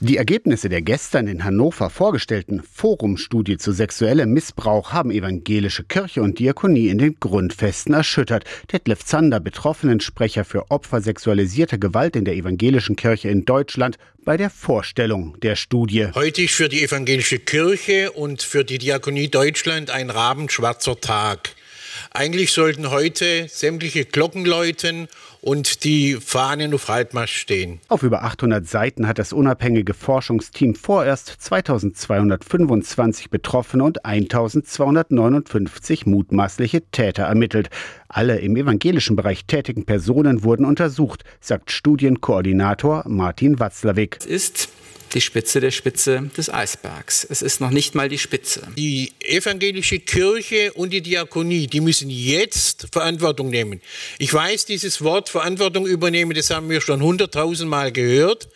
Die Ergebnisse der gestern in Hannover vorgestellten Forumstudie zu sexuellem Missbrauch haben evangelische Kirche und Diakonie in den Grundfesten erschüttert. Detlef Zander, Betroffenensprecher für Opfer sexualisierter Gewalt in der evangelischen Kirche in Deutschland, bei der Vorstellung der Studie. Heute ist für die evangelische Kirche und für die Diakonie Deutschland ein rabenschwarzer Tag. Eigentlich sollten heute sämtliche Glocken läuten und die Fahnen auf Halbmast stehen. Auf über 800 Seiten hat das unabhängige Forschungsteam vorerst 2225 Betroffene und 1259 mutmaßliche Täter ermittelt. Alle im evangelischen Bereich tätigen Personen wurden untersucht, sagt Studienkoordinator Martin Watzlawick. Es ist die Spitze der Spitze des Eisbergs. Es ist noch nicht mal die Spitze. Die evangelische Kirche und die Diakonie, die müssen jetzt Verantwortung nehmen. Ich weiß, dieses Wort Verantwortung übernehmen, das haben wir schon hunderttausend Mal gehört.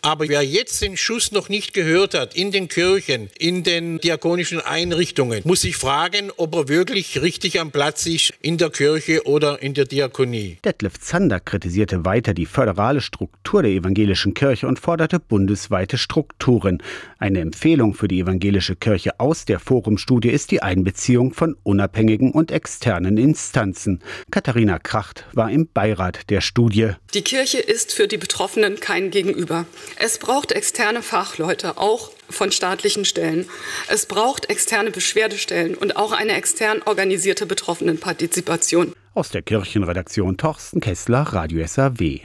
Aber wer jetzt den Schuss noch nicht gehört hat, in den Kirchen, in den diakonischen Einrichtungen, muss sich fragen, ob er wirklich richtig am Platz ist in der Kirche oder in der Diakonie. Detlef Zander kritisierte weiter die föderale Struktur der evangelischen Kirche und forderte bundesweit weltweite Strukturen. Eine Empfehlung für die evangelische Kirche aus der Forumstudie ist die Einbeziehung von unabhängigen und externen Instanzen. Katharina Kracht war im Beirat der Studie. Die Kirche ist für die Betroffenen kein Gegenüber. Es braucht externe Fachleute, auch von staatlichen Stellen. Es braucht externe Beschwerdestellen und auch eine extern organisierte Betroffenenpartizipation. Aus der Kirchenredaktion Torsten Kessler, Radio SAW.